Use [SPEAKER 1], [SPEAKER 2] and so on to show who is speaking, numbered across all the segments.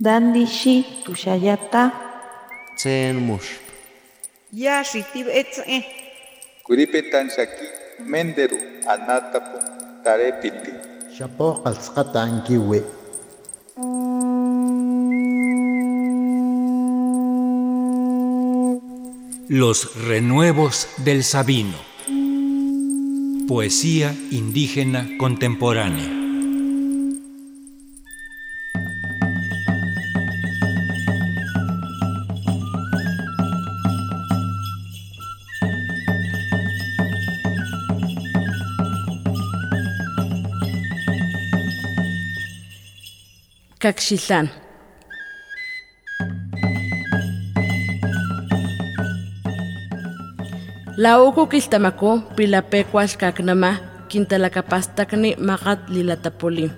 [SPEAKER 1] Dandishi tushayata.
[SPEAKER 2] Tsen mush.
[SPEAKER 3] Ya shitib etze.
[SPEAKER 4] Kuripetan shaki menderu anatapu tarepiti.
[SPEAKER 5] Shapo ankiwi.
[SPEAKER 6] Los renuevos del Sabino. Poesía indígena contemporánea.
[SPEAKER 7] Caxilán. La uku kiltamaku pilapecuas kaknama kintalakapastakni magat lilatapoli.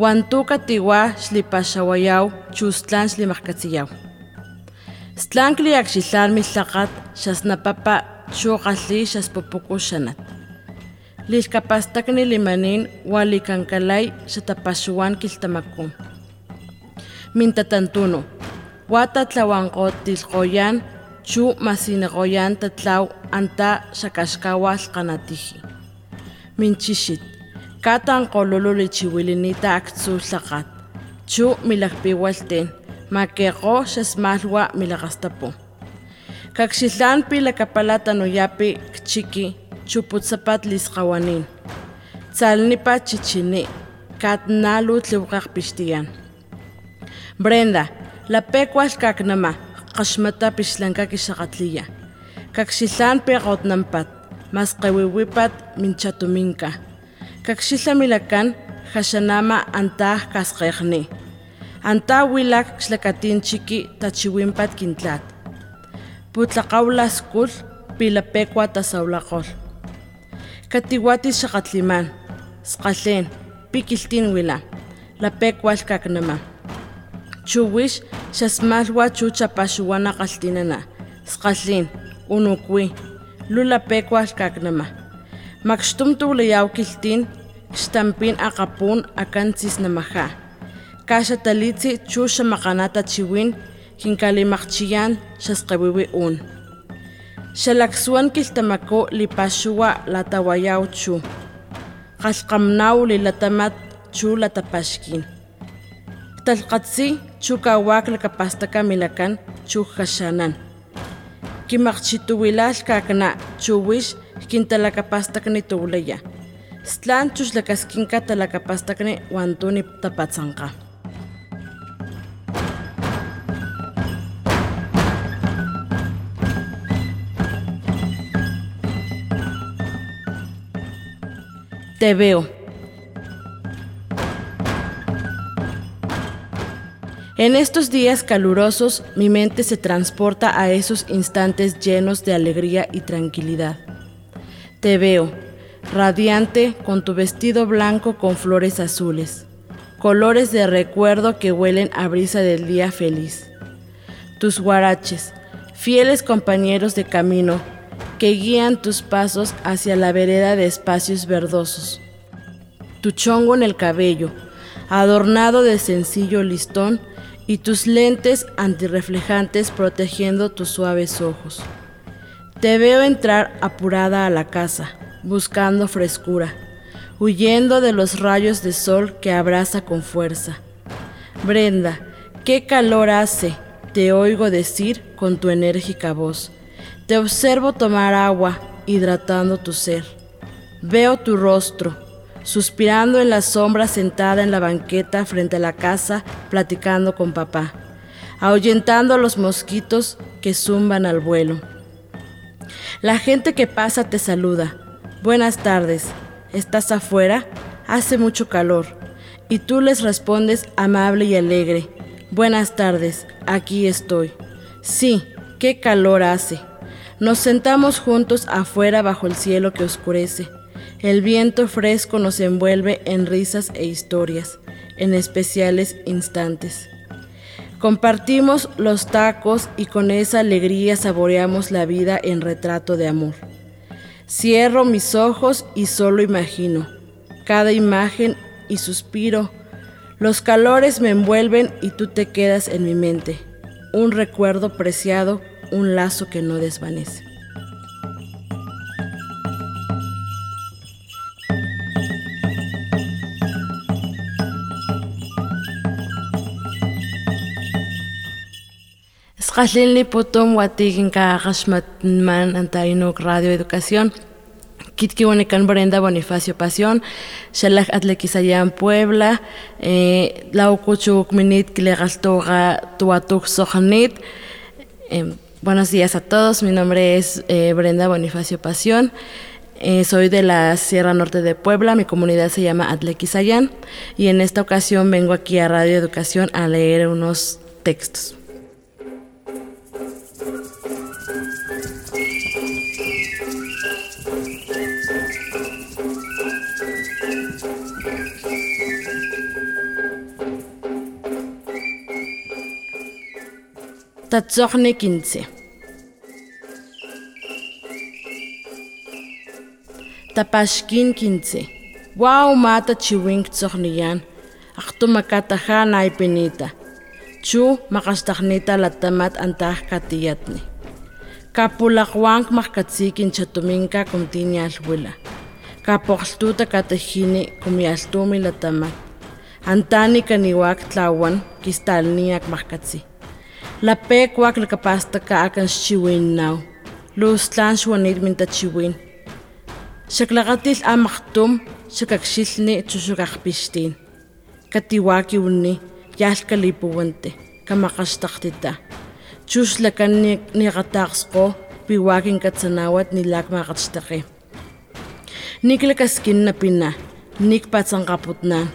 [SPEAKER 7] Wantuka tiwa xlipaxawayaw chustlan xlimajkatsiyaw. Stlankli akxilán mitlaqat xasnapapa chuqalli xaspupuku xanat. lixkapastakni limanin ualikankalai xatapasuan kiltamakú mintatantuno ua tatlauankotilkoyan chu masinekoyan tatlau anta xakaxkaua lkanatiji minchixit katankololo lichiwilinita aktsu tlakgat chu milakpiualten makeko xesmalhua milakgastapu kakxilhanpi lakapala tanoyapi kchiki chuputzapatlizqawanin tzalnipa chichini katnalu tliwqaqpixtiyan brenda lapekual kaknama qaxmatapi xlankaki mas kakxilhanpi qotnanpat masqewiwipat minchatuminka milakan jaxanama antah kasqejni anta wilak xlakatinchiki tachiwinpat kintlat. Putlaqawlaskul pilapekua tasawlaqol katiwati xakatliman sqalin pikiltin wila lapekual kaknama chuwix xasmalwa chu chapaxuana qaltinana sqalin unuqwi lulapekual kaknama maxtum tuwlayaw kiltin xtampin aqapun akantsisnamaja kaxatalitsi chu xamaqanata chiwin kinkalimajchiyan xasqewiwi un Xalaksuan kiltamako lipaxuwa latawayaw chu. Qalqamnaw lilatamat chu latapaxkin. Talqatsi chu kawak lakapastaka milakan chu hashanan. Kimaqchituwilal kakna chuwish kintalakapastakni tuwlaya. Stlan chuxlakaskinka talakapastakni wantuni tapatsanqa. Te veo. En estos días calurosos mi mente se transporta a esos instantes llenos de alegría y tranquilidad. Te veo, radiante con tu vestido blanco con flores azules, colores de recuerdo que huelen a brisa del día feliz. Tus guaraches, fieles compañeros de camino, que guían tus pasos hacia la vereda de espacios verdosos. Tu chongo en el cabello, adornado de sencillo listón, y tus lentes antirreflejantes protegiendo tus suaves ojos. Te veo entrar apurada a la casa, buscando frescura, huyendo de los rayos de sol que abraza con fuerza. Brenda, qué calor hace, te oigo decir con tu enérgica voz. Te observo tomar agua, hidratando tu ser. Veo tu rostro, suspirando en la sombra sentada en la banqueta frente a la casa, platicando con papá, ahuyentando a los mosquitos que zumban al vuelo. La gente que pasa te saluda. Buenas tardes. ¿Estás afuera? Hace mucho calor. Y tú les respondes amable y alegre. Buenas tardes. Aquí estoy. Sí, qué calor hace. Nos sentamos juntos afuera bajo el cielo que oscurece. El viento fresco nos envuelve en risas e historias, en especiales instantes. Compartimos los tacos y con esa alegría saboreamos la vida en retrato de amor. Cierro mis ojos y solo imagino. Cada imagen y suspiro Los calores me envuelven y tú te quedas en mi mente. Un recuerdo preciado, un lazo que no desvanece. Sqallilni putum watigin ka man antainuk Radio Educación. Kitkiwanikan Brenda Bonifacio Pasión, Shalak Atlequisayan Puebla, eh, Laucuchuk Minit Kilegaltoga Tuatuk Sojanit. Buenos días a todos, mi nombre es eh, Brenda Bonifacio Pasión. Eh, soy de la Sierra Norte de Puebla, mi comunidad se llama Atlequisayán y en esta ocasión vengo aquí a Radio Educación a leer unos textos. Tatsohne 15. Tapashkin 15. Wow mata chiwink tsohniyan. Aktu makataha naipinita. Chu makastachnita latamat antah katiyatni. Kapulakwank makatsikin chatuminka kumtinya alwila. Kapoxtuta katahini kumialtumi latamat. Antani kaniwak tlawan kistalniak makatsi. La pe kuak la kapasta ka akan chiwin naw. Luz tlan xuanit minta chiwin. Xaklaqatil amaktum xakakxilni tsusukakpixtin. Katiwaki unni yalkalipuwante kamakaxtaktita. Chus lakan niqataxsqo piwakin katsanawat nilak maqaxtaqi. Niklakaskin na pina, nikpatsanqaputnan.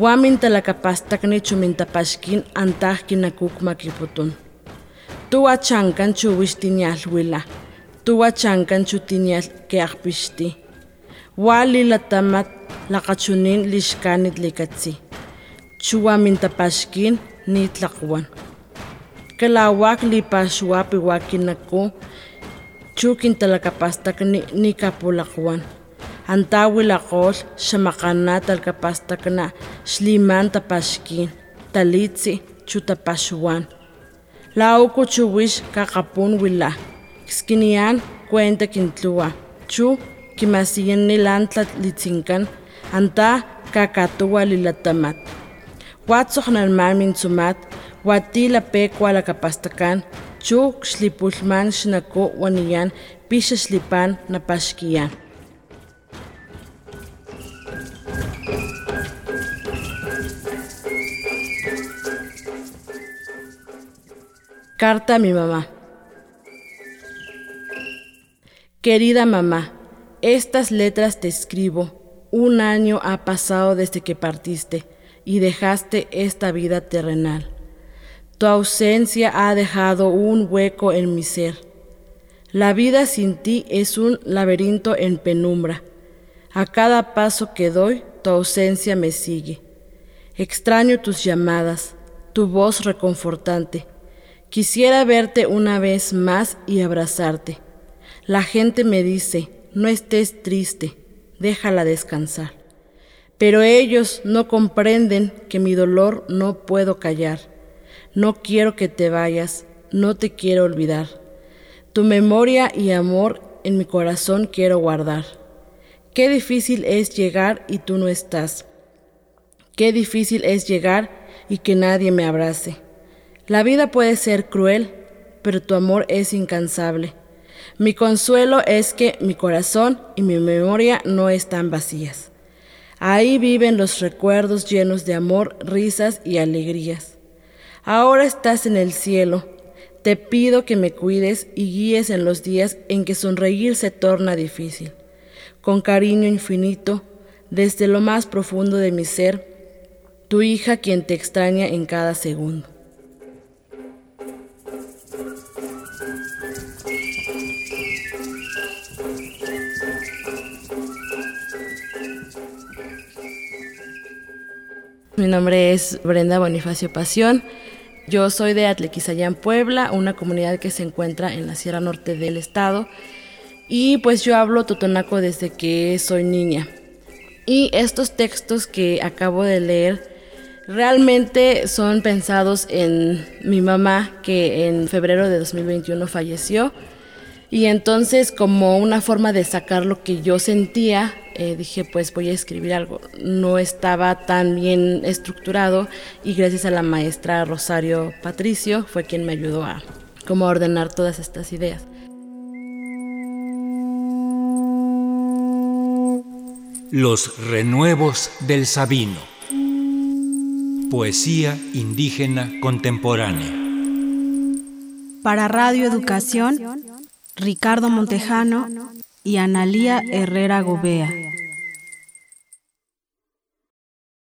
[SPEAKER 7] Wamin talakapastakni chumintapachkin antajkin akukmakliputun. Tuwa chankan wila. tuwa chankan chutiñal keajpixti. Wali latamat lakachunin lishkanit likatsi. Chuwamintapachkin nitlakwan. Kalawak lipaxuapi wakinaku, chukin talakapastakni nikapulakwan. Antawi lakol xamakana talakapastakna Σλιμάν τα πασχη, ταλίτσι, τα πασχημαν. Λαού τσου κακαπούν κα κακά ύλα. Σκυνιάν, κουέντα κιντλούα. Τσου, κυμασίεν, νιλάντλα, λητσινκάν, ντα, κακά τουα, ληλατταματ. Πάτσοχν, ελμάρ, μήντσου, μάτ, λαπέ, κουα, λακά παστακάν, τσου, κλειπουλμάν, σιναικό, νιάν, πίσω, σλιπάν, να πασχημαν. Carta a mi mamá. Querida mamá, estas letras te escribo. Un año ha pasado desde que partiste y dejaste esta vida terrenal. Tu ausencia ha dejado un hueco en mi ser. La vida sin ti es un laberinto en penumbra. A cada paso que doy, tu ausencia me sigue. Extraño tus llamadas, tu voz reconfortante. Quisiera verte una vez más y abrazarte. La gente me dice, no estés triste, déjala descansar. Pero ellos no comprenden que mi dolor no puedo callar. No quiero que te vayas, no te quiero olvidar. Tu memoria y amor en mi corazón quiero guardar. Qué difícil es llegar y tú no estás. Qué difícil es llegar y que nadie me abrace. La vida puede ser cruel, pero tu amor es incansable. Mi consuelo es que mi corazón y mi memoria no están vacías. Ahí viven los recuerdos llenos de amor, risas y alegrías. Ahora estás en el cielo. Te pido que me cuides y guíes en los días en que sonreír se torna difícil. Con cariño infinito, desde lo más profundo de mi ser, tu hija quien te extraña en cada segundo. Mi nombre es Brenda Bonifacio Pasión. Yo soy de Atlequizayán, Puebla, una comunidad que se encuentra en la Sierra Norte del estado. Y pues yo hablo totonaco desde que soy niña. Y estos textos que acabo de leer Realmente son pensados en mi mamá que en febrero de 2021 falleció y entonces como una forma de sacar lo que yo sentía, eh, dije pues voy a escribir algo. No estaba tan bien estructurado y gracias a la maestra Rosario Patricio fue quien me ayudó a como ordenar todas estas ideas.
[SPEAKER 6] Los renuevos del Sabino. Poesía indígena contemporánea.
[SPEAKER 8] Para Radio Educación, Ricardo Montejano y Analía Herrera Gobea.